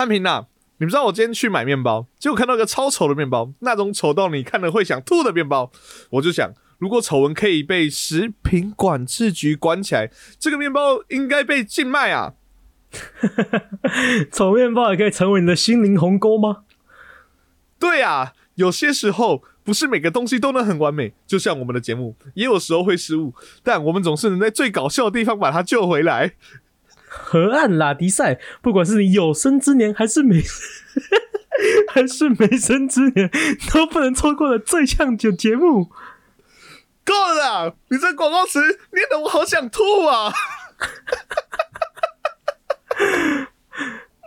汉平呐，你们知道我今天去买面包，结果看到一个超丑的面包，那种丑到你看了会想吐的面包，我就想，如果丑闻可以被食品管制局管起来，这个面包应该被禁卖啊！丑面包也可以成为你的心灵鸿沟吗？对啊，有些时候不是每个东西都能很完美，就像我们的节目，也有时候会失误，但我们总是能在最搞笑的地方把它救回来。河岸拉迪赛，不管是你有生之年还是没 还是没生之年，都不能错过的最畅酒节目。够了，你这广告词念得我好想吐啊！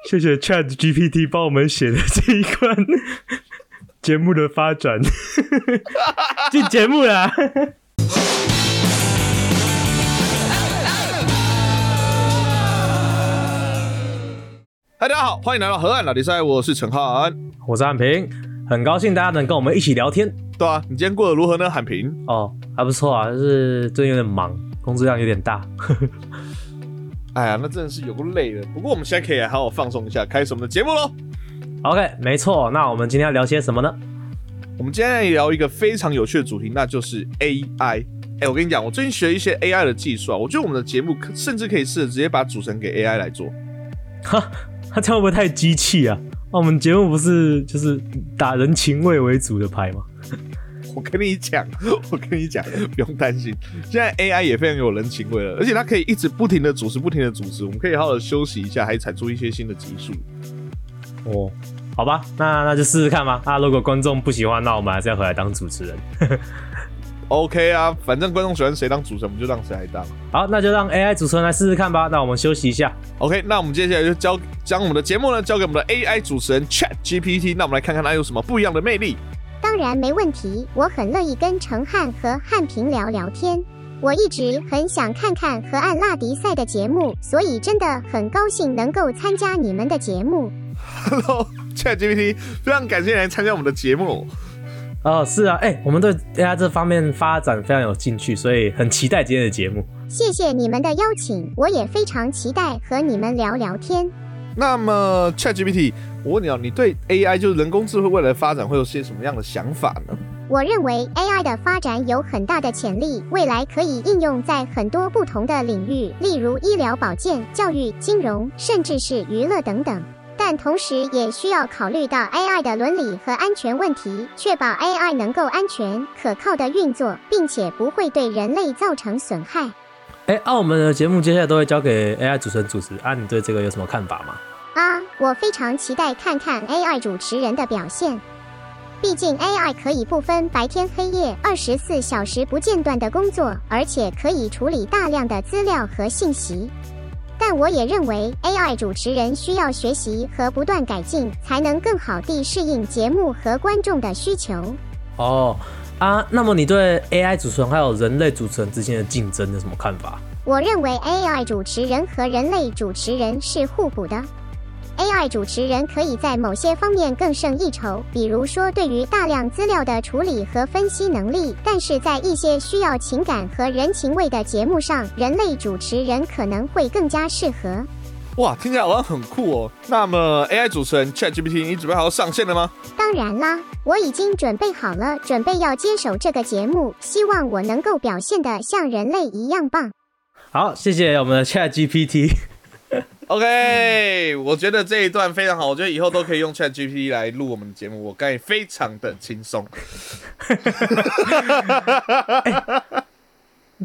谢谢 Chat GPT 帮我们写的这一关节目的发展，进节目啦！嗨，大家好，欢迎来到河岸老迪赛，我是陈汉。我是汉平，很高兴大家能跟我们一起聊天。对啊，你今天过得如何呢？汉平？哦，还不错啊，就是最近有点忙，工作量有点大。哎呀，那真的是有够累的。不过我们现在可以好好放松一下，开始我们的节目喽。OK，没错，那我们今天要聊些什么呢？我们今天来聊一个非常有趣的主题，那就是 AI。哎，我跟你讲，我最近学一些 AI 的技术啊，我觉得我们的节目可甚至可以试着直接把主持人给 AI 来做。哈，他这样会不会太机器啊？那我们节目不是就是打人情味为主的牌吗？我跟你讲，我跟你讲，不用担心，现在 AI 也非常有人情味了，而且它可以一直不停的主持，不停的主持，我们可以好好的休息一下，还产出一些新的集数。哦，好吧，那那就试试看吧。啊如果观众不喜欢，那我们还是要回来当主持人。OK 啊，反正观众喜欢谁当主持人，我们就让谁来当。好，那就让 AI 主持人来试试看吧。那我们休息一下。OK，那我们接下来就交将我们的节目呢交给我们的 AI 主持人 Chat GPT，那我们来看看它有什么不一样的魅力。当然没问题，我很乐意跟陈汉和汉平聊聊天。我一直很想看看河岸拉迪赛的节目，所以真的很高兴能够参加你们的节目。Hello，Chat GPT，非常感谢你来参加我们的节目。哦，是啊，哎、我们对 AI 这方面发展非常有兴趣，所以很期待今天的节目。谢谢你们的邀请，我也非常期待和你们聊聊天。那么 Chat GPT，我问你啊，你对 AI 就是人工智慧未来的发展会有些什么样的想法呢？我认为 AI 的发展有很大的潜力，未来可以应用在很多不同的领域，例如医疗保健、教育、金融，甚至是娱乐等等。但同时也需要考虑到 AI 的伦理和安全问题，确保 AI 能够安全可靠的运作，并且不会对人类造成损害。哎、啊，我们的节目接下来都会交给 AI 主持人主持啊，你对这个有什么看法吗？啊，我非常期待看看 AI 主持人的表现。毕竟 AI 可以不分白天黑夜，二十四小时不间断的工作，而且可以处理大量的资料和信息。但我也认为 AI 主持人需要学习和不断改进，才能更好地适应节目和观众的需求。哦啊，那么你对 AI 主持人还有人类主持人之间的竞争有什么看法？我认为 AI 主持人和人类主持人是互补的。AI 主持人可以在某些方面更胜一筹，比如说对于大量资料的处理和分析能力。但是在一些需要情感和人情味的节目上，人类主持人可能会更加适合。哇，听起来好像很酷哦。那么 AI 主持人 Chat GPT，你准备好要上线了吗？当然啦，我已经准备好了，准备要接手这个节目，希望我能够表现得像人类一样棒。好，谢谢我们的 Chat OK，我觉得这一段非常好，我觉得以后都可以用 Chat GPT 来录我们的节目，我感觉非常的轻松。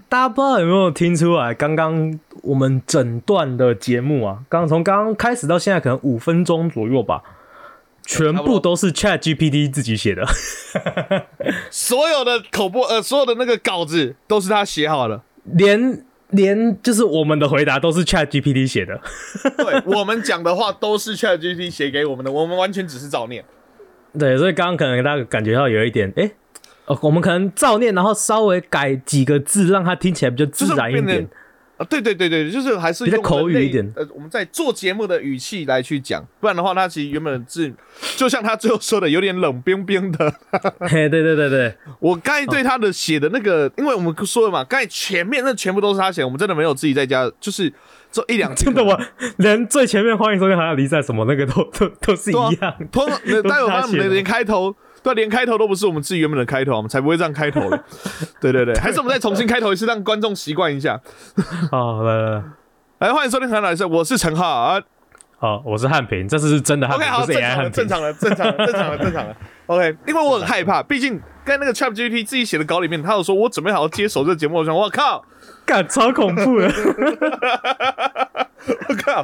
大家不知道有没有听出来，刚刚我们整段的节目啊，刚从刚刚开始到现在，可能五分钟左右吧，全部都是 Chat GPT 自己写的。所有的口播，呃，所有的那个稿子都是他写好的。连连就是我们的回答都是 Chat GPT 写的。对我们讲的话都是 Chat GPT 写给我们的，我们完全只是照念。对，所以刚刚可能大家感觉到有一点，哎、哦，我们可能照念，然后稍微改几个字，让它听起来比较自然一点。啊，对对对对，就是还是比较用口语一点呃，我们在做节目的语气来去讲，不然的话，他其实原本是，就像他最后说的，有点冷冰冰的。嘿，对对对对，我刚才对他的写的那个，因为我们说了嘛，刚才前面那全部都是他写，我们真的没有自己在家，就是做一两集真的我连最前面欢迎收听还要离散什么那个都都都是一样。通待会发现我们的都是他写的连开头，对啊，连开头都不是我们自己原本的开头，我们才不会这样开头的。对对对，还是我们再重新开头一次，让观众习惯一下。好，来来来，来，欢迎收听《韩老师》，我是陈浩啊。好，我是汉平，这次是真的汉 OK，平，好，不是正 AI 常了，汉平。正常的，正常了，正常的，正常了。OK，因为我很害怕，毕竟跟那个 Chat GPT 自己写的稿里面，他有说我准备好好接手这个节目，我想，我靠，干超恐怖的，我靠，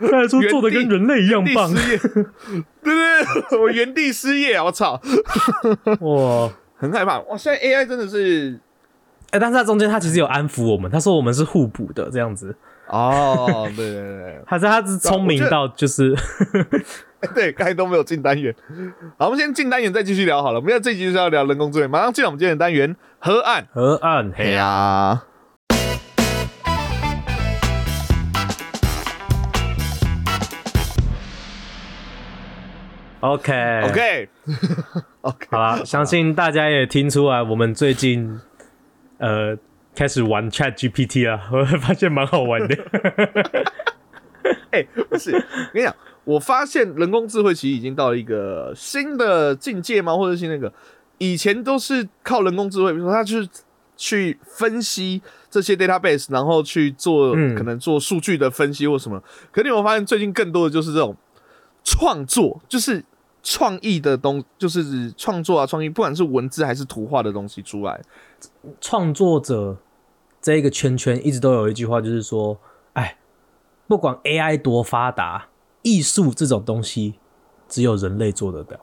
他还说做的跟人类一样棒。对对对，我原地失业啊，我操，哇，很害怕。哇，现在 AI 真的是，哎、但是他中间他其实有安抚我们，他说我们是互补的这样子，哦，对对对还是他是聪明到就是对，对，刚才都没有进单元。好，我们先进单元再继续聊好了。我们现在这集就是要聊人工智能，马上进入我们今天的单元河岸。河岸黑啊。OK OK OK，好啦，相信大家也听出来，我们最近呃开始玩 Chat GPT 了，我发现蛮好玩的。哎、不是，我跟你讲，我发现人工智慧其实已经到了一个新的境界吗？或者是那个以前都是靠人工智慧，比如说它就是去分析这些 database，然后去做、嗯可能做数据的分析或什么。可你有没有发现最近更多的就是这种创作，就是创意的东，就是创作啊，创意，不管是文字还是图画的东西出来。创作者这一个圈圈一直都有一句话，就是说，哎，不管 AI 多发达，艺术这种东西只有人类做得了，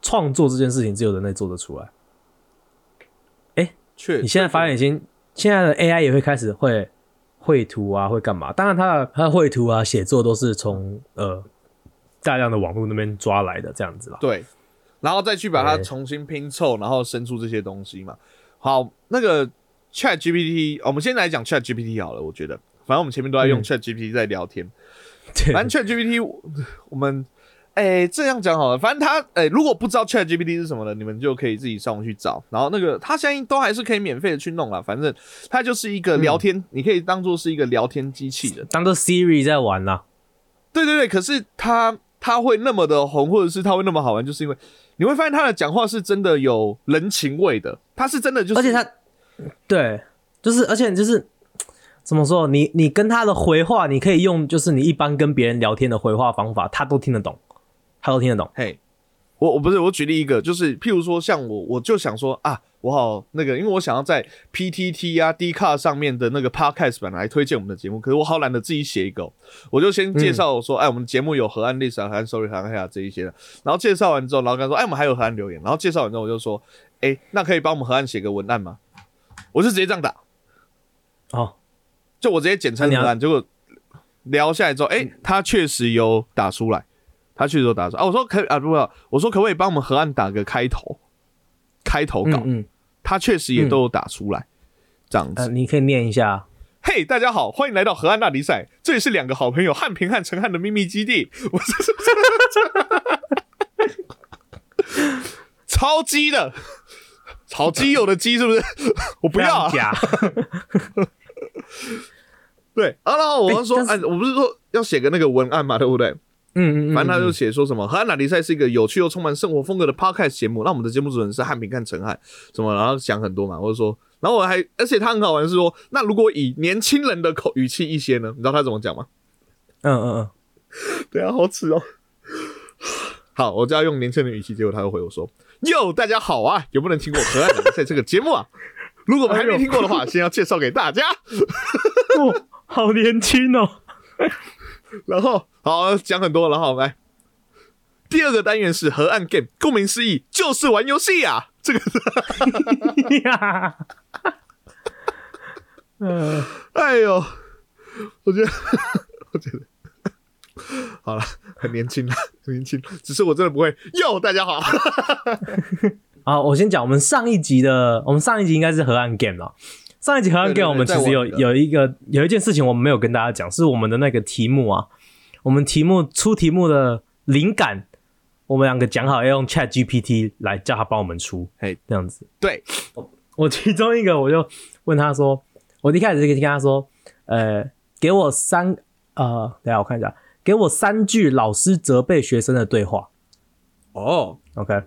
创作这件事情只有人类做得出来。哎确，你现在发现已经现在的 AI 也会开始会绘图啊，会干嘛？当然它的它的绘图啊、写作都是从呃大量的网络那边抓来的这样子啦。对，然后再去把它重新拼凑，然后生出这些东西嘛。好，那个 Chat GPT，、我们先来讲 Chat GPT 好了。我觉得，反正我们前面都在用嗯 Chat GPT 在聊天。对反正 Chat GPT，我我们哎、这样讲好了。反正它哎、如果不知道 Chat GPT 是什么的，你们就可以自己上网去找。然后那个它现在都还是可以免费的去弄啦。反正它就是一个聊天，你可以当做是一个聊天机器的。当做 Siri 在玩啦。对对对，可是他他会那么的红，或者是他会那么好玩，就是因为你会发现他的讲话是真的有人情味的，他是真的就是，而且他对，就是而且就是怎么说，你你跟他的回话，你可以用就是你一般跟别人聊天的回话方法，他都听得懂，他都听得懂。嘿，我我不是我举例一个，就是譬如说像我，我就想说啊，我好那个，因为我想要在 PTT 啊 D 卡上面的那个 Podcast 版来推荐我们的节目，可是我好懒得自己写一个哦，我就先介绍说，哎，我们节目有河岸历史啊、河岸 Sorry、河岸黑啊这一些的，然后介绍完之后，然后跟他说，哎，我们还有河岸留言，然后介绍完之后，我就说，哎，那可以帮我们河岸写个文案吗？我就直接这样打。哦，就我直接简称文案，结果聊下来之后，哎、他确实有打出来，他确实有打出来啊。我说可以啊，不不，我说可不可以帮我们河岸打个开头，开头稿，嗯嗯，他确实也都有打出来，这样子。呃，你可以念一下。嘿大家好，欢迎来到河岸大比赛，这里是两个好朋友汉平和陈汉的秘密基地。我是超鸡的，炒基友的鸡是不是？我不要、对，啊，然后我就说，哎、我不是说要写个那个文案嘛，对不对？嗯嗯嗯，反正他就嗯写说什么《河岸拉力赛》是一个有趣又充满生活风格的 podcast 节目。那我们的节目主持人是汉平看陈汉，什么，然后讲很多嘛，或者说，然后我还，而且他很好玩是说，那如果以年轻人的口语气一些呢？你知道他怎么讲吗？嗯嗯嗯，对啊，好耻哦。好，我就要用年轻人的语气，结果他又回我说：“哟，大家好啊，有没有人听过《河岸拉力赛》这个节目啊？如果我们还没听过的话，先要介绍给大家。哦，好年轻哦。然后好讲很多，然后来第二个单元是河岸 game，顾名思义就是玩游戏啊。这个 呀，呃，哎呦，我觉得，我觉得，好了，很年轻了，很年轻，只是我真的不会。哟，大家好，好，我先讲，我们上一集的，我们上一集应该是河岸 game 了。上一集河岸对对 game 我们其实有有一个有一件事情我们没有跟大家讲，是我们的那个题目啊，我们题目出题目的灵感，我们两个讲好要用 Chat GPT 来叫他帮我们出，嘿，这样子。对，我其中一个我就问他说，我一开始就跟他说，呃，给我三呃，等下我看一下，给我三句老师责备学生的对话。哦，OK，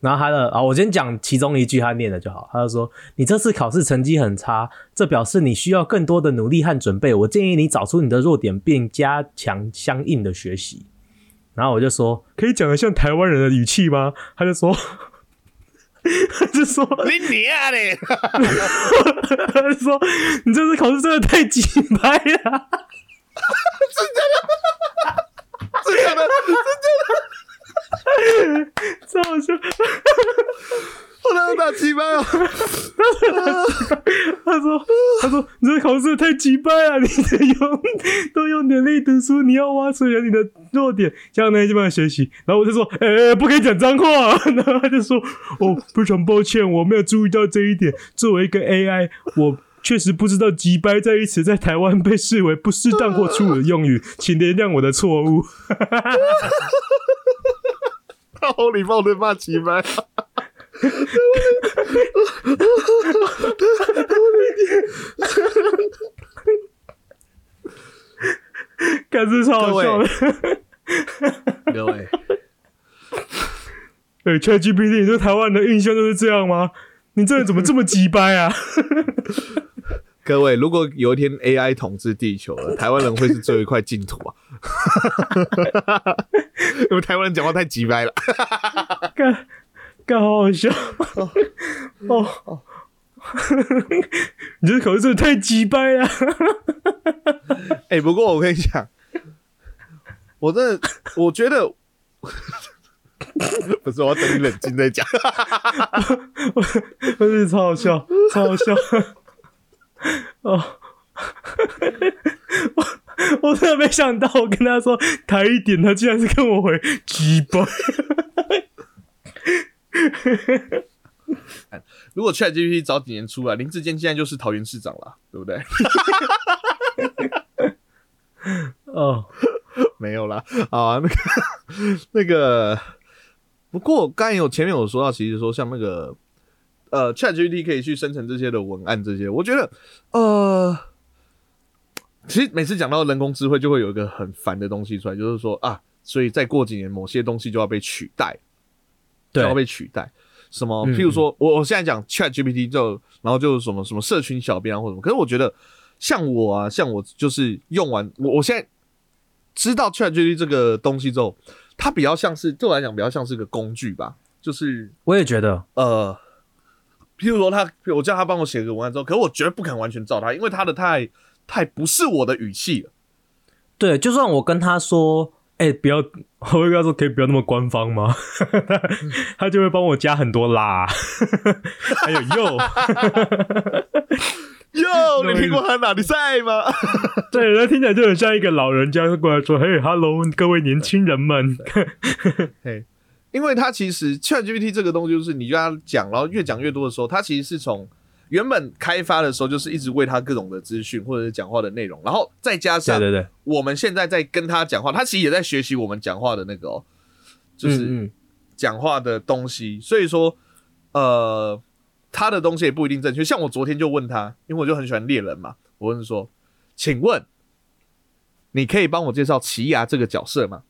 然后他的啊，我先讲其中一句他念的就好。他就说：“你这次考试成绩很差，这表示你需要更多的努力和准备。我建议你找出你的弱点，并加强相应的学习。”然后我就说：“可以讲的像台湾人的语气吗？”他就说：“ 他就说，你娘嘞！他就说你这次考试真的太鸡掰了。” 真的 假的？超好笑。我哪有打鸡巴哦？他说：“他说你这考试太鸡掰了，你得用都用努力读书，你要挖出人你的弱点，这样呢就慢学习。”然后我就说：“哎、不可以讲脏话。”然后他就说：“哦，非常抱歉，我没有注意到这一点。作为一个 AI，我确实不知道‘鸡掰’这一词在台湾被视为不适当或粗鲁的用语，请原谅我的错误。他好礼貌的骂鸡巴。感觉超好笑的。各位，哎、GPT，你对台湾的印象就是这样吗？你这人怎么这么鸡掰啊？各位，如果有一天 AI 统治地球了，台湾人会是最后一块净土啊！因为台湾人讲话太急掰了。干干好好笑哦！你这口音真的太鸡掰了。哎、不过我跟你讲，我真的，我觉得不是，我要等你冷静再讲。真是超好笑，超好笑。哦，我我真的没想到，我跟他说抬一点，他竟然是跟我回鸡巴。如果 ChatGPT 早几年出来，林志坚现在就是桃园市长了，对不对？哦，没有啦，啊，那个那个，不过刚才有前面有说到，其实说像那个呃，ChatGPT 可以去生成这些的文案，这些我觉得呃，其实每次讲到人工智慧，就会有一个很烦的东西出来，就是说啊，所以再过几年，某些东西就要被取代，就对要被取代。什么？嗯譬如说，我我现在讲 Chat GPT 就，然后就是什么什么社群小编啊或者什么，可是我觉得像我啊，像我就是用完我我现在知道 Chat GPT 这个东西之后，它比较像是对我来讲比较像是个工具吧，就是我也觉得，呃，譬如说他，我叫他帮我写个文案之后，可是我绝对不可能完全照他，因为他的太太不是我的语气了。对，就算我跟他说，哎、不要，我会跟他说，可以不要那么官方吗？他就会帮我加很多啦，还有又，哟，你苹果还哪里在吗？对，那听起来就很像一个老人家过来说，嘿，hello，各位年轻人们，嘿，因为它其实 ChatGPT 这个东西，就是你跟他讲，然后越讲越多的时候，它其实是从原本开发的时候，就是一直喂它各种的资讯或者是讲话的内容，然后再加上对对对，我们现在在跟他讲话，他其实也在学习我们讲话的那个哦，就是讲话的东西，所以说，呃，他的东西也不一定正确。像我昨天就问他，因为我就很喜欢猎人嘛，我问说，请问你可以帮我介绍奇牙这个角色吗？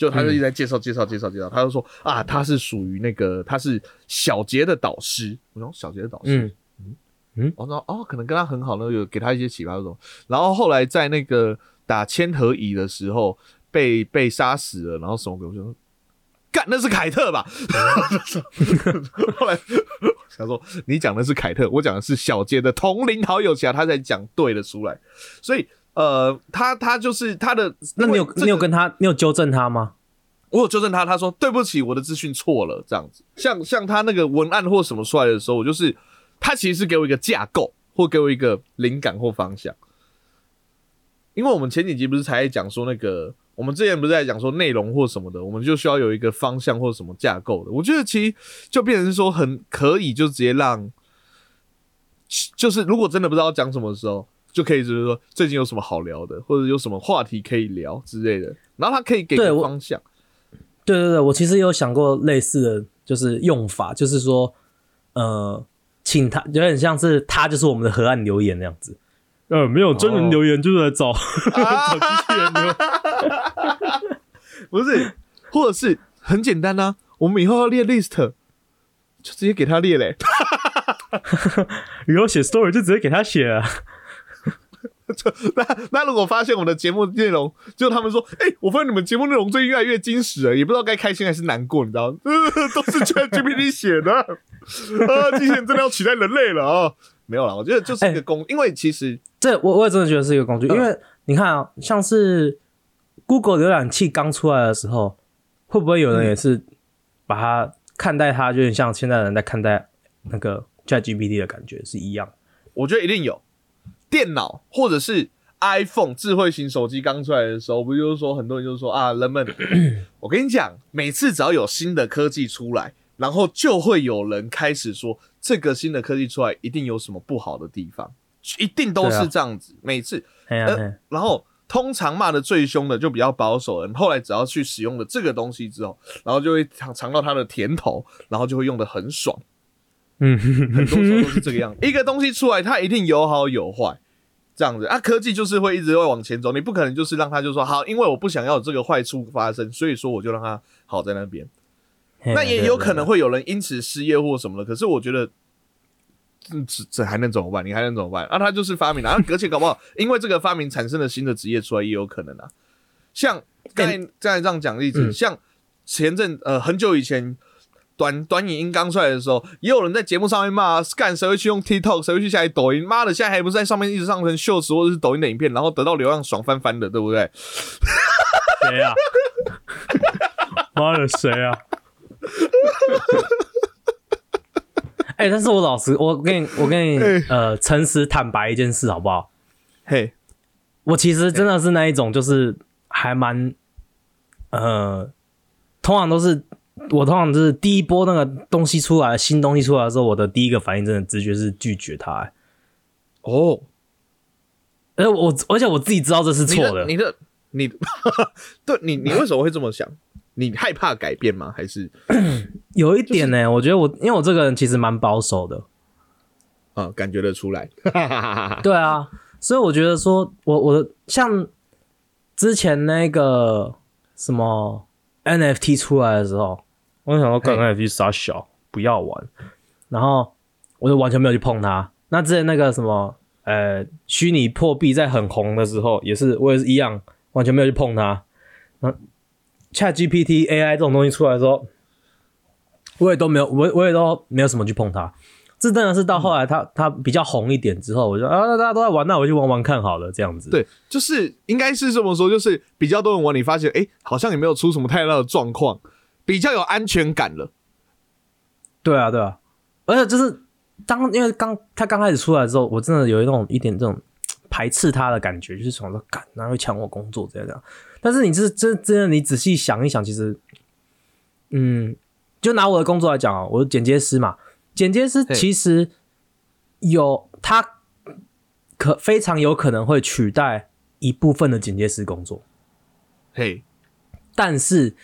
就他就一直在介绍介绍介绍介绍，他就说啊，他是属于那个他是小杰的导师。我说小杰的导师，嗯嗯，我说哦，可能跟他很好呢，有给他一些启发这种。然后后来在那个打千和乙的时候被被杀死了，然后什么鬼？我就说干那是凯特吧？后来想说你讲的是凯特，我讲的是小杰的同龄好友侠，他才讲对了出来。所以呃，他他就是他的，那你有你有跟他，你有纠正他吗？我有纠正他，他说对不起，我的资讯错了，这样子。像像他那个文案或什么出来的时候，我就是他其实是给我一个架构，或给我一个灵感或方向。因为我们前几集不是才在讲说那个，我们之前不是在讲说内容或什么的，我们就需要有一个方向或什么架构的。我觉得其实就变成是说很可以，就直接让，就是如果真的不知道讲什么的时候，就可以就是说最近有什么好聊的，或者有什么话题可以聊之类的，然后他可以给对我个方向。对对对，我其实有想过类似的就是用法，就是说，呃，请他有点像是他就是我们的河岸留言那样子，呃，没有真人留言，就是来找啊 找机器人留。不是，或者是很简单啊，我们以后要列 list，就直接给他列嘞。以后写 story 就直接给他写啊。那那如果发现我的节目内容，就他们说，哎、我发现你们节目内容最近越来越矜持了，也不知道该开心还是难过，你知道吗？呃、都是 ChatGPT 写的，啊，机器人真的要取代人类了啊！没有啦，我觉得就是一个工，因为其实这我我也真的觉得是一个工具，嗯因为你看啊，像是 Google 浏览器刚出来的时候，会不会有人也是把它看待它，就有点像现在人在看待那个 ChatGPT 的感觉是一样。我觉得一定有电脑或者是 iPhone 智慧型手机刚出来的时候，不就是说很多人就说啊，人们，我跟你讲，每次只要有新的科技出来，然后就会有人开始说这个新的科技出来一定有什么不好的地方，一定都是这样子，每次，呃然后。通常骂的最凶的就比较保守的人，后来只要去使用了这个东西之后，然后就会尝尝到它的甜头，然后就会用的很爽。嗯，很多时候都是这个样子。一个东西出来，它一定有好有坏，这样子啊。科技就是会一直会往前走，你不可能就是让它就说好，因为我不想要有这个坏处发生，所以说我就让它好在那边。那也有可能会有人因此失业或什么的，可是我觉得。嗯，这这还能怎么办？你还能怎么办？啊，他就是发明了，啊，而且搞不好因为这个发明产生了新的职业出来，也有可能啊。像刚才刚才这样讲例子，嗯像前阵呃很久以前短短影音刚出来的时候，也有人在节目上面骂，干谁会去用 TikTok，谁会去下载抖音？妈的，现在还不是在上面一直上传秀词或者是抖音的影片，然后得到流量爽翻翻的，对不对？谁啊？妈的，谁啊？哎、但是我老实，我跟你，我跟你，哎呃，诚实坦白一件事，好不好？嘿，我其实真的是那一种，就是还蛮，呃，通常都是我通常就是第一波那个东西出来，新东西出来的时候，我的第一个反应真的直觉是拒绝它、欸哦，而我而且我自己知道这是错的，你的你的，你对你你为什么会这么想？你害怕改变吗？还是 有一点呢、我觉得我因为我这个人其实蛮保守的，啊、感觉得出来？对啊，所以我觉得说，我我的像之前那个什么 NFT 出来的时候，我想说，干嘿 NFT 傻小，不要玩，然后我就完全没有去碰它。那之前那个什么呃虚拟破壁在很红的时候，也是我也是一样，完全没有去碰它。那 Chat GPT AI 这种东西出来的时候，我也都没有，我我也都没有什么去碰它。这真的是到后来它它比较红一点之后，我就啊，那大家都在玩，那我就玩玩看好了，这样子。对，就是应该是这么说，就是比较多人玩，你发现哎、诶好像也没有出什么太大的状况，比较有安全感了。对啊，对啊，而且就是当因为刚他刚开始出来之后，我真的有一种一点这种排斥他的感觉，就是想说，干，哪会抢我工作这样这样。但是你是真真的，你仔细想一想，其实，嗯，就拿我的工作来讲啊，我是剪接师嘛，剪接师其实有他可非常有可能会取代一部分的剪接师工作。嘿，但是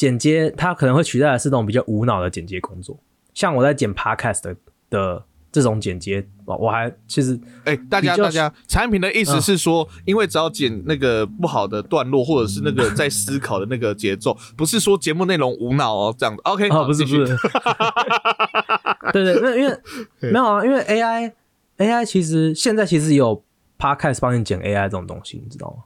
剪接它可能会取代的是那种比较无脑的剪接工作，像我在剪 podcast 的的这种剪接，我我还其实哎、大家大家，产品的意思嗯。是说，因为只要剪那个不好的段落，或者是那个在思考的那个节奏，不是说节目内容无脑哦，这样子。OK，哦好不是不是，对对，因为 因为没有啊，因为 AI AI 其实现在其实有 podcast 帮你剪 AI 这种东西，你知道吗？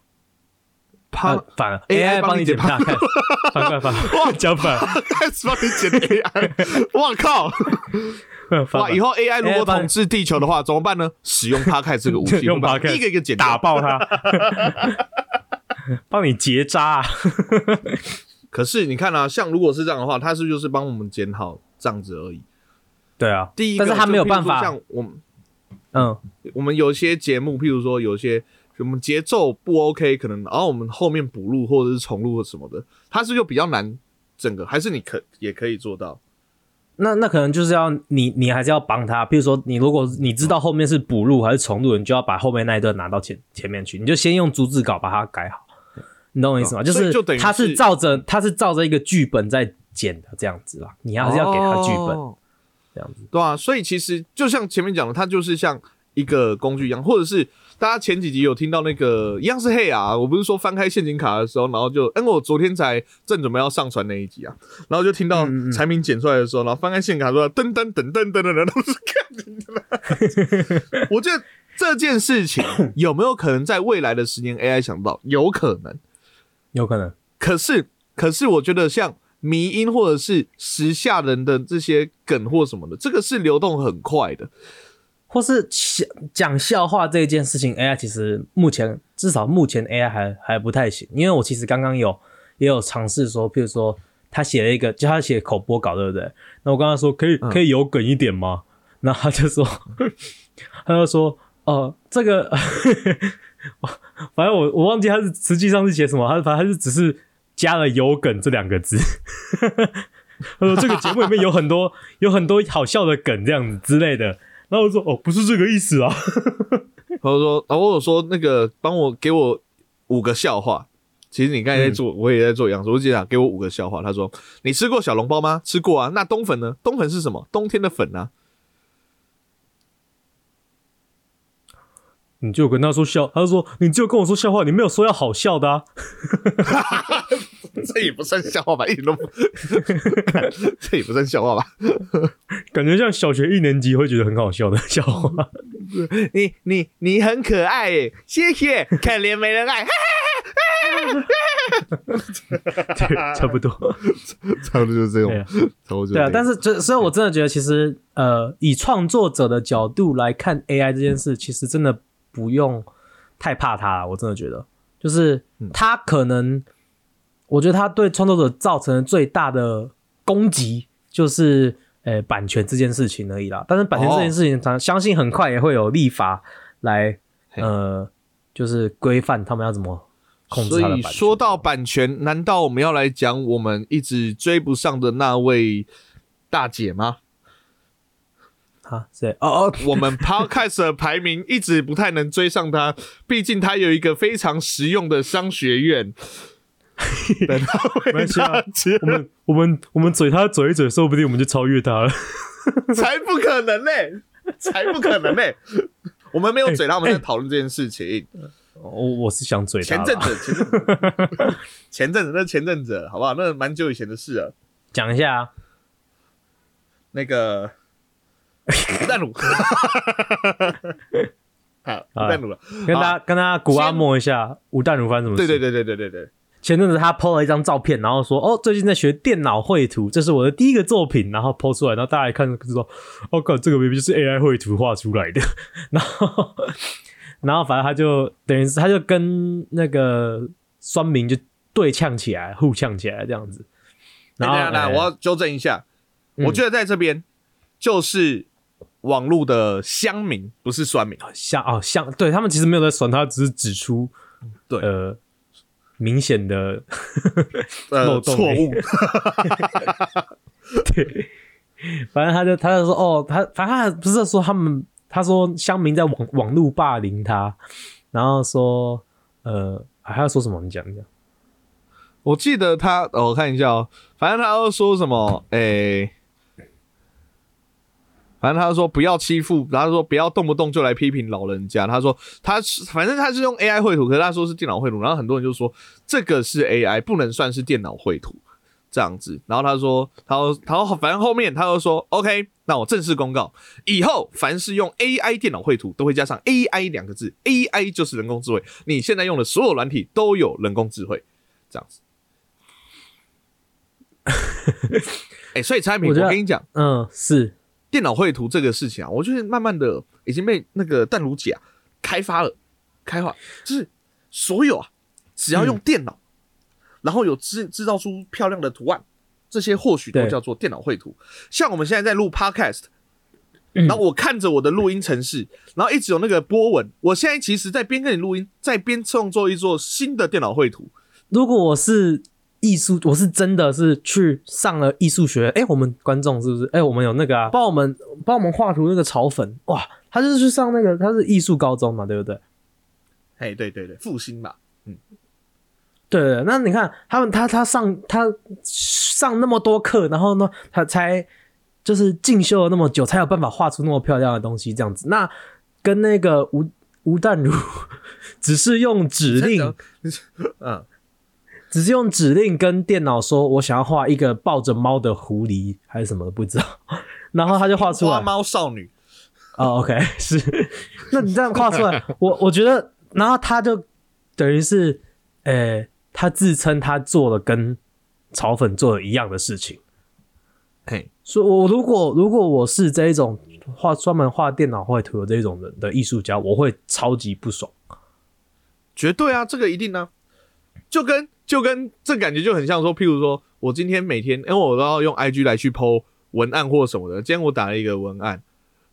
啪啊反了 AI 帮你剪帮你剪 podcast，反反反，讲反，开始帮你剪 AI，我靠！反哇，以后 AI 如果统治地球的话，怎么办呢？使用 Podcast 这个武器，用我把 Podcast 一个一个剪掉打爆它，帮你结扎、啊。可是你看啊，像如果是这样的话，他是不是就是帮我们剪好这样子而已？对啊，第一个，但是他没有办法像我们嗯，我们有些节目，譬如说有些我们节奏不 OK，可能然后我们后面补录或者是重录什么的，它是就比较难整个，还是你可也可以做到？那那可能就是要你，你还是要帮他。比如说，你如果你知道后面是补录还是重录，你就要把后面那一段拿到前前面去，你就先用逐字稿把它改好。你懂我意思吗？哦就是所以就等于他是是照着他是照着一个剧本在剪的这样子啦，你还是要给他剧本、哦这样子。对啊，所以其实就像前面讲的，它就是像一个工具一样，或者是大家前几集有听到那个一样是黑啊，我不是说翻开陷阱卡的时候，然后就，因为我昨天才正准备要上传那一集啊，然后就听到嗯嗯产品剪出来的时候，然后翻开陷阱卡说噔噔噔噔噔噔噔，都是看的。我觉得这件事情有没有可能在未来的十年 AI 想到？有可能。有可能。可是，可是我觉得像迷音或者是时下人的这些梗或什么的，这个是流动很快的。或是讲讲笑话这一件事情，AI 其实目前至少目前 AI 还还不太行，因为我其实刚刚有也有尝试说，譬如说他写了一个，叫他写口播稿，对不对？那我跟他说可以可以有梗一点吗？然后他就说，他就说哦、这个 反正我我忘记他是实际上是写什么，他反正他是只是加了有梗这两个字。他说这个节目里面有很多有很多好笑的梗这样子之类的。然后我说哦，不是这个意思啊。然后说，然后我说那个帮我给我五个笑话。其实你刚才在做，我也在做一样。我记得给我五个笑话。他说：“你吃过小笼包吗？吃过啊。那冬粉呢？冬粉是什么？冬天的粉啊。你就跟他说笑，他就说你就跟我说笑话，你没有说要好笑的啊。这也不算笑话吧？一点都不，这也不算笑话吧？感觉像小学一年级会觉得很好笑的笑话。你你你很可爱耶，谢谢，可怜没人爱。”对，差不多。差不多就是这种差不多就是对啊，但是这所以，我真的觉得其实呃，以创作者的角度来看 AI 这件事，其实真的不用太怕它。我真的觉得，就是他可能，我觉得他对创作者造成的最大的攻击就是呃版权这件事情而已啦。但是版权这件事情，它相信很快也会有立法来呃，就是规范他们要怎么控制。说到版权，难道我们要来讲我们一直追不上的那位大姐吗？啊，谁？哦哦，我们 Podcast 的排名一直不太能追上他，毕竟他有一个非常实用的商学院。没关系啊我们我们我们嘴他嘴一嘴，说不定我们就超越他了。才不可能嘞，才不可能嘞！我们没有嘴他，我们在讨论这件事情。我我是想嘴他前阵子，前阵子，前阵子，那前阵子，好不好？那蛮久以前的事了。讲一下啊，那个吴淡如，好，吴淡如了。跟大家跟大家古阿莫一下吴淡如发生什么事？对对对对对对对，前阵子他 PO 了一张照片，然后说哦，最近在学电脑绘图，这是我的第一个作品，然后 PO 出来，然后大家一看就知道，哦靠，这个明明就是 AI 绘图画出来的，然后 然后反正他就等于是他就跟那个酸民就对呛起来，互呛起来这样子。然后等一下，等一下，哎我要纠正一下，嗯我觉得在这边就是网络的乡民，不是酸民。乡哦乡对他们其实没有在酸他，只是指出对呃明显的呃，漏洞错误。对，反正他就他就说哦，他反正他不是说他们，他说乡民在网网络霸凌他，然后说呃还要说什么？你讲一讲。我记得他，哦我看一下哦，反正他要说什么，诶、反正他说不要欺负，然后说不要动不动就来批评老人家。他说他是反正他是用 AI 绘图，可是他说是电脑绘图，然后很多人就说这个是 AI，不能算是电脑绘图这样子。然后他说，他说，他说反正后面他又说 OK，那我正式公告，以后凡是用 AI 电脑绘图都会加上 AI 两个字，AI 就是人工智慧，你现在用的所有软体都有人工智慧，这样子。哎、所以产品，我跟你讲，嗯，是电脑绘图这个事情啊，我就是慢慢的已经被那个淡如姐啊开发了，开发就是所有啊，只要用电脑，然后有制制造出漂亮的图案，这些或许都叫做电脑绘图。像我们现在在录 podcast，嗯然后我看着我的录音程式，然后一直有那个波纹，我现在其实在边跟你录音，在边创作一座新的电脑绘图。如果我是艺术，我是真的是去上了艺术学，哎、我们观众是不是？哎、我们有那个啊，帮我们帮我们画图那个草粉，哇，他就是去上那个，他是艺术高中嘛，对不对？哎，对对对，复兴吧，嗯。对，对那你看他们，他他上他上那么多课，然后呢，他才就是进修了那么久，才有办法画出那么漂亮的东西，这样子。那跟那个吴吴淡如 只是用指令，嗯，只是用指令跟电脑说，我想要画一个抱着猫的狐狸还是什么不知道，然后他就画出花来。猫少女，哦，OK，是，那你这样画出来，我我觉得，然后他就等于是，呃，他自称他做了跟炒粉做的一样的事情。嘿，所以我如果如果我是这一种画专门画电脑绘图的这种人的艺术家，我会超级不爽。绝对啊，这个一定啊，就跟就跟这感觉就很像说，譬如说我今天每天，因为我都要用 IG 来去 PO 文案或什么的，今天我打了一个文案，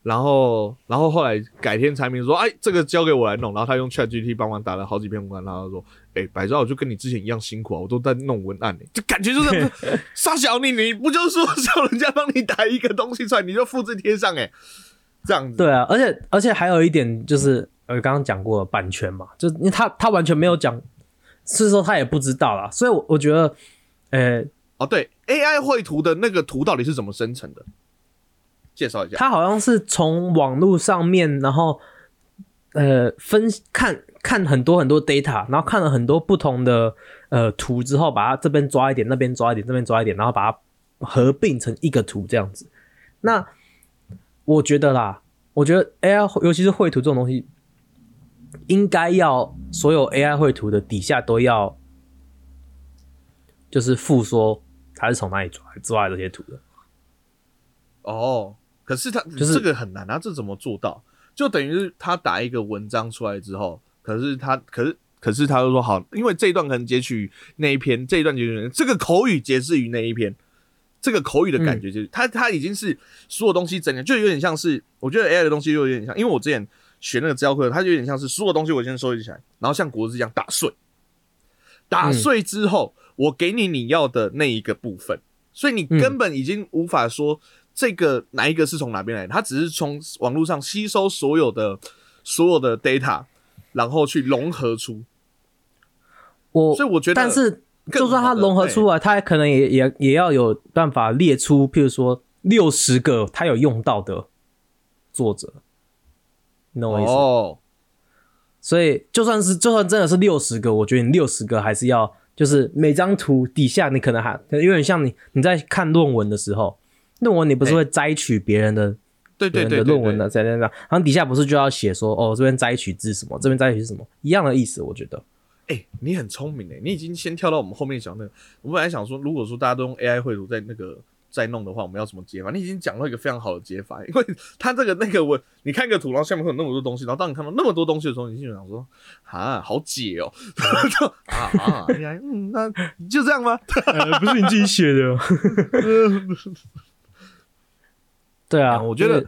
然后然后后来改天产品说，哎，这个交给我来弄，然后他用 ChatGPT 帮忙打了好几篇文案，然后说，哎，百兆我就跟你之前一样辛苦啊，我都在弄文案呢、就感觉就是 傻小你，你不就说叫人家帮你打一个东西出来，你就复制贴上哎、这样子，对啊，而且而且还有一点就是，呃，刚刚讲过版权嘛，就因为他他完全没有讲，是说他也不知道啦，所以我我觉得，呃，哦对，AI 绘图的那个图到底是怎么生成的？介绍一下。它好像是从网络上面，然后呃分看看很多很多 data，然后看了很多不同的呃图之后，把它这边抓一点，那边抓一点，这边抓一点，然后把它合并成一个图这样子。那我觉得啦，我觉得 AI 尤其是绘图这种东西，应该要所有 AI 绘图的底下都要就是附说它是从哪里抓抓来这些图的。哦，可是他就是这个很难啊，这怎么做到？就等于是他打一个文章出来之后，可是他可是可是他就说好，因为这一段可能截取那一篇，这一段截取这个口语截至于那一篇，这个口语的感觉就是、他他已经是所有东西整个就有点像是，我觉得 AI 的东西就有点像，因为我之前学那个资料课，它就有点像是所有东西我先收集起来，然后像国字一样打碎，打碎之后、我给你你要的那一个部分，所以你根本已经无法说。这个哪一个是从哪边来的？它只是从网络上吸收所有的所有的 data，然后去融合出。我所以我觉得但是就算它融合出来，它可能也也也要有办法列出，譬如说六十个它有用到的作者，你懂我意思？哦，所以就算是就算真的是六十个，我觉得你六十个还是要，就是每张图底下你可能还有点像你你在看论文的时候，论文你不是会摘取别人的对对对论文的在那那，然后底下不是就要写说哦这边摘取自什么，这边摘取是什么，一样的意思，我觉得。哎、你很聪明哎，你已经先跳到我们后面讲那个。我本来想说，如果说大家都用 AI 绘图在那个在弄的话，我们要怎么解法？你已经讲到一个非常好的解法，因为它这个那个我，你看一个图，然后下面会有那么多东西，然后当你看到那么多东西的时候，你心里想说，啊，好解哦，就 啊啊，AI，嗯，那就这样吗？呃，不是你自己写的。对啊，我觉得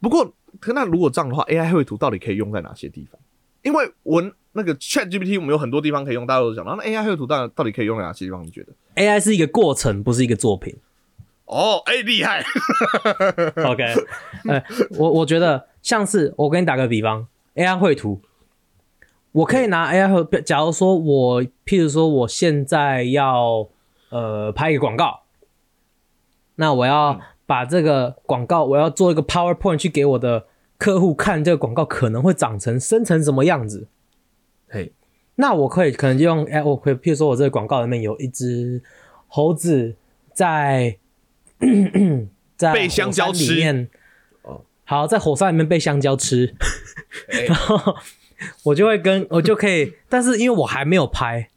不过，可那如果这样的话，AI 绘图到底可以用在哪些地方？因为文那个 Chat GPT 我们有很多地方可以用，大家都讲，然后那 AI 绘图到到底可以用在哪些地方？你觉得？AI 是一个过程，不是一个作品。哦，哎、厉害！OK，呃，我我觉得像是我给你打个比方，AI 绘图，我可以拿 AI 绘，假如说我，譬如说我现在要呃拍一个广告，那我要把这个广告，我要做一个 PowerPoint 去给我的客户看，这个广告可能会长成生成什么样子。嘿，那我可以可能就用哎，我可以，譬如说我这个广告里面有一只猴子在 在被香蕉火山里吃。面哦，好，在火山里面被香蕉吃，哎。然后我就会跟我就可以，但是因为我还没有拍，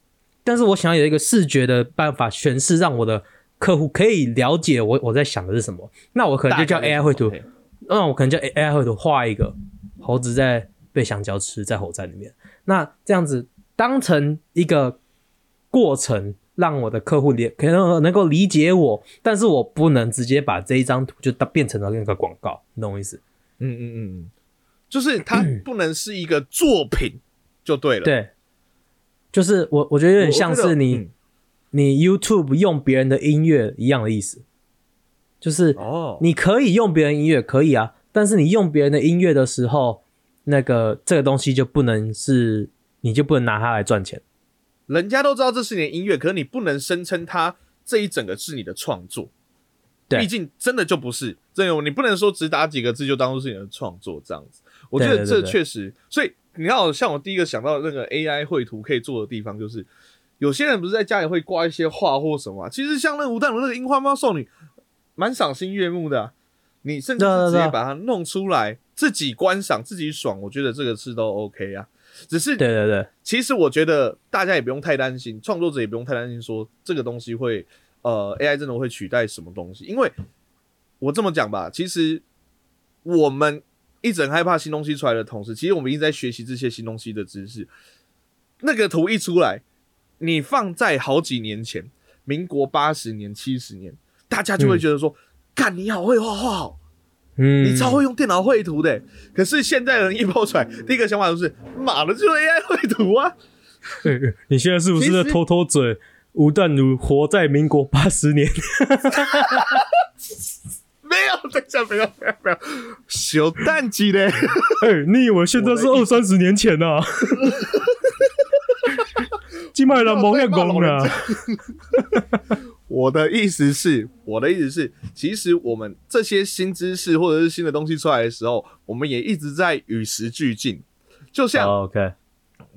但是我想要有一个视觉的办法诠释，让我的客户可以了解我我在想的是什么，那我可能就叫 AI 绘图嘿，那我可能叫 AI 绘图画一个猴子在被香蕉吃在火山里面，那这样子当成一个过程，让我的客户理可能能够理解我，但是我不能直接把这一张图就当变成了那个广告，你懂我意思？嗯嗯嗯嗯，就是它不能是一个作品就对了。，对，就是我我觉得有点像是你、嗯你 YouTube 用别人的音乐一样的意思，就是哦，你可以用别人音乐，可以啊，但是你用别人的音乐的时候，那个这个东西就不能是，你就不能拿它来赚钱。人家都知道这是你的音乐，可是你不能声称它这一整个是你的创作。对毕竟真的就不是，真的你不能说只打几个字就当做是你的创作这样子。我觉得这确实，所以你要像我第一个想到的那个 AI 绘图可以做的地方，就是有些人不是在家里会挂一些画或什么啊、其实像那个吴淡如那个樱花猫少女，蛮赏心悦目的啊、你甚至直接把它弄出来，自己观赏自己爽，我觉得这个是都 OK 啊。只是对对对，其实我觉得大家也不用太担心，创作者也不用太担心说这个东西会呃 AI 真的会取代什么东西，因为我这么讲吧，其实我们一直很害怕新东西出来的同时，其实我们一直在学习这些新东西的知识。那个图一出来，你放在好几年前，民国八十年、七十年，大家就会觉得说：“干、你好会画画哦，嗯，你超会用电脑绘图的欸。”可是现在人一爆出来，第一个想法就是：妈的，就是 AI 绘图啊！欸你现在是不是在偷偷嘴？吴淡如活在民国八十年，没有，等一下，没有，没有，没有，小蛋鸡嘞！哎、你以为现在是二三十年前啊？金麦郎蒙样公啊！我的意思是，我的意思是，其实我们这些新知识或者是新的东西出来的时候，我们也一直在与时俱进。就像哦 OK，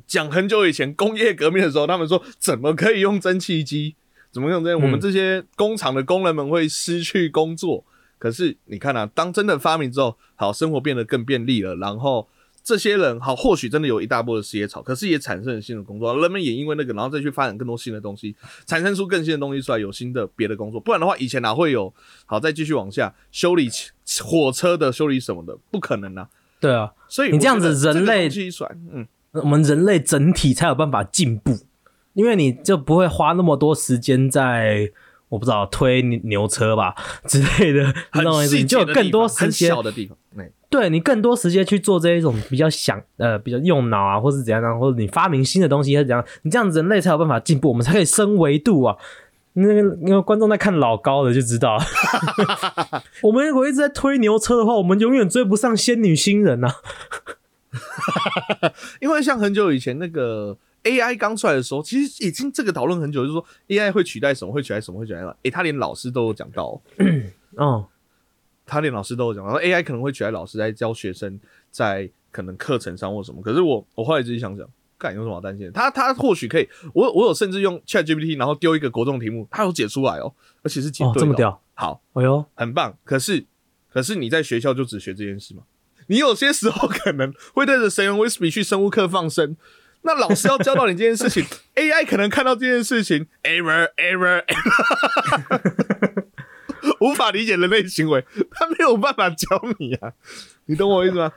讲很久以前工业革命的时候，他们说怎么可以用蒸汽机？怎么用这？嗯我们这些工厂的工人们会失去工作。可是你看啊，当真的发明之后，好，生活变得更便利了，然后这些人好，或许真的有一大波的失业潮，可是也产生了新的工作，人们也因为那个，然后再去发展更多新的东西，产生出更新的东西出来，有新的别的工作。不然的话，以前哪会有好再继续往下修理火车的修理什么的，不可能啊。对啊，所以你这样子人类这个东西出来，嗯，我们人类整体才有办法进步，因为你就不会花那么多时间在我不知道推牛牛车吧之类的？很细你就有更节的地方很多时间小的地方，哎对你更多时间去做这一种比较想呃比较用脑啊，或是怎样样，或者你发明新的东西，或者怎样，你这样人类才有办法进步，我们才可以升维度啊。那个那个观众在看老高的就知道，我们如果一直在推牛车的话，我们永远追不上仙女星人啊。因为像很久以前那个 AI 刚出来的时候，其实已经这个讨论很久，就是说 AI 会取代什么，会取代什么，会取代什么。诶、他连老师都有讲到哦，哦，他连老师都有讲到说 AI 可能会取代老师在教学生在可能课程上或什么。可是我我后来自己想想，干有什么好担心的？他他或许可以，我我有甚至用 ChatGPT，然后丢一个国中题目，他有解出来哦，而且是解对的、哦这么屌，好，哎呦，很棒。可是，可是你在学校就只学这件事吗？你有些时候可能会对着神人威斯比去生物课放生，那老师要教到你这件事情，AI 可能看到这件事情，error error，, error 无法理解人类行为，他没有办法教你啊，你懂我意思吗？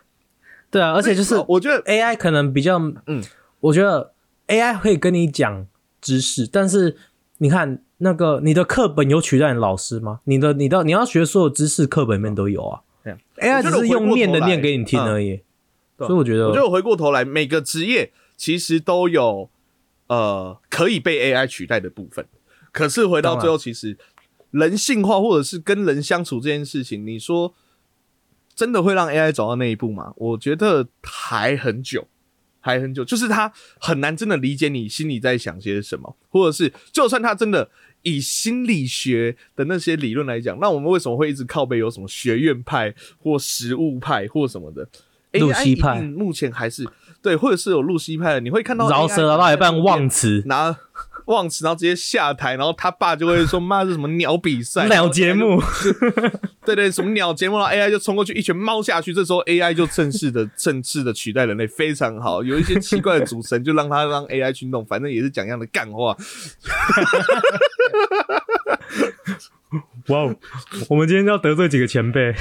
对啊，而且就是我觉得 AI 可能比较，嗯嗯，我觉得 AI 会跟你讲知识，但是你看那个你的课本有取代你老师吗？你的你的你要学所有知识，课本里面都有啊。这样 AI 只是用念的念给你听而已。所以我觉得，我觉得我回过头来，每个职业其实都有呃可以被 AI 取代的部分。可是回到最后，其实人性化或者是跟人相处这件事情，你说真的会让 AI 走到那一步吗？我觉得还很久，还很久。就是他很难真的理解你心里在想些什么，或者是就算他真的以心理学的那些理论来讲，那我们为什么会一直靠背有什么学院派或实物派或什么的？露 AI 西派目前还是对，或者是有露西派的，你会看到饶舌饶到一半忘词，拿忘词，然后直接下台，然后他爸就会说：“妈，这什么鸟比赛？鸟节目，对对，什么鸟节目？”然后 AI 就冲过去一拳猫下去，这时候 AI 就正式的正式的取代人类，非常好。有一些奇怪的主持人就让他让 AI 去弄，反正也是讲一样的干话。哇哦！我们今天要得罪几个前辈，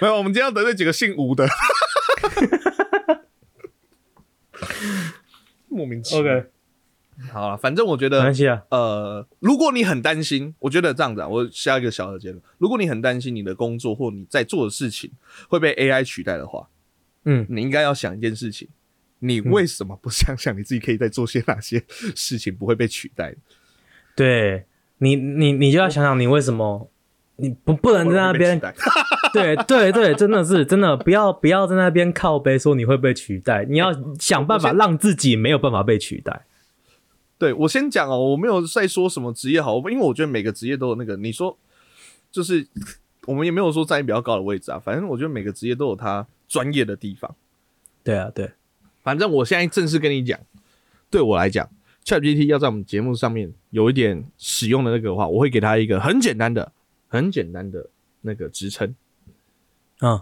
没有，我们今天要得罪几个姓吴的，莫名其妙。好了，反正我觉得没关系啊。呃，如果你很担心，我觉得这样子啊，我下一个小的结论：如果你很担心你的工作或你在做的事情会被 AI 取代的话，嗯，你应该要想一件事情：你为什么不想想你自己可以在做些哪些事情不会被取代？对你，你你就要想想，你为什么你不不能在那边对对对，真的是真的，不要不要在那边靠背说你会被取代，你要想办法让自己没有办法被取代。对我先讲哦，我没有在说什么职业好，因为我觉得每个职业都有那个，你说就是我们也没有说在比较高的位置啊，反正我觉得每个职业都有他专业的地方。对啊，对，反正我现在正式跟你讲，对我来讲，ChatGPT 要在我们节目上面有一点使用的那个的话，我会给他一个很简单的、很简单的那个职称，嗯，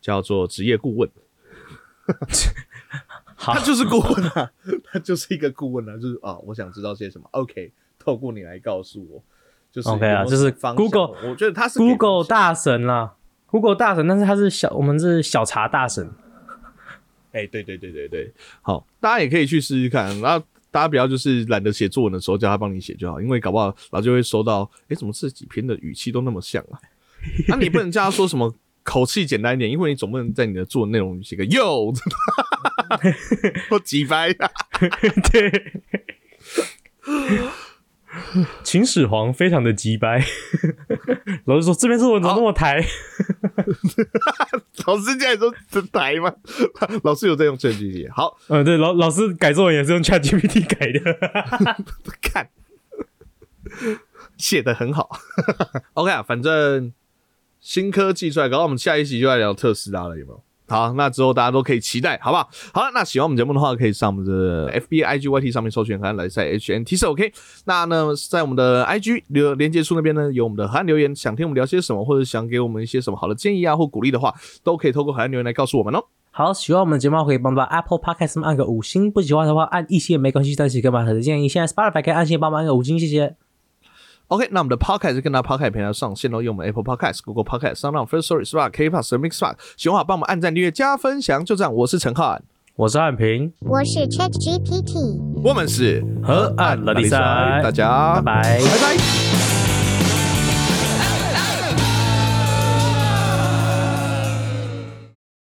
叫做职业顾问。好他，就是顾问啊，他就是一个顾问啊，就是啊，我想知道些什么，OK，透过你来告诉我，就是 OK 啊就是方 Google- 我觉得他是 Google 大神啦，Google 大神，但是他是小，我们是小茶大神。哎、对对对对对，好，大家也可以去试试看。然后大家不要就是懒得写作文的时候叫他帮你写就好，因为搞不好老就会收到，哎、怎么这几篇的语气都那么像啊？那、你不能叫他说什么口气简单一点，因为你总不能在你的作文内容里写个 yo 或几掰啊。对，秦始皇非常的急掰，老师说这篇作文怎么那么台？老师竟然说这台吗？老师有在用 ChatGPT，好嗯，对，老老师改作文也是用 ChatGPT 改的。看，写的很好。OK 啊，反正新科技出来，搞到我们下一集就来聊特斯拉了，有没有？好，那之后大家都可以期待，好不好？好了，那喜欢我们节目的话，可以上我们的 FB、IG、YT 上面搜寻“河岸来赛 HNT 是 OK。那呢，在我们的 IG 留连接处那边呢，有我们的河岸留言，想听我们聊些什么，或者想给我们一些什么好的建议啊或鼓励的话，都可以透过河岸留言来告诉我们哦。好，喜欢我们的节目可以帮到 Apple Podcast 按个五星，不喜欢的话按一星也没关系，但是给蛮好的建议。现在 Spotify 可以按星帮忙按个五星，谢谢。OK，那我们的 Podcast 跟大家 Podcast 平台上线喽，用我们 Apple Podcast、Google Podcast、Sound First Story、Spotify、K Plus、Mix Box，喜欢的话帮我们按赞、订阅、加分享，就这样。我是陈浩，我是汉平，我是 ChatGPT。我们是河岸拉力赛大家拜拜拜拜。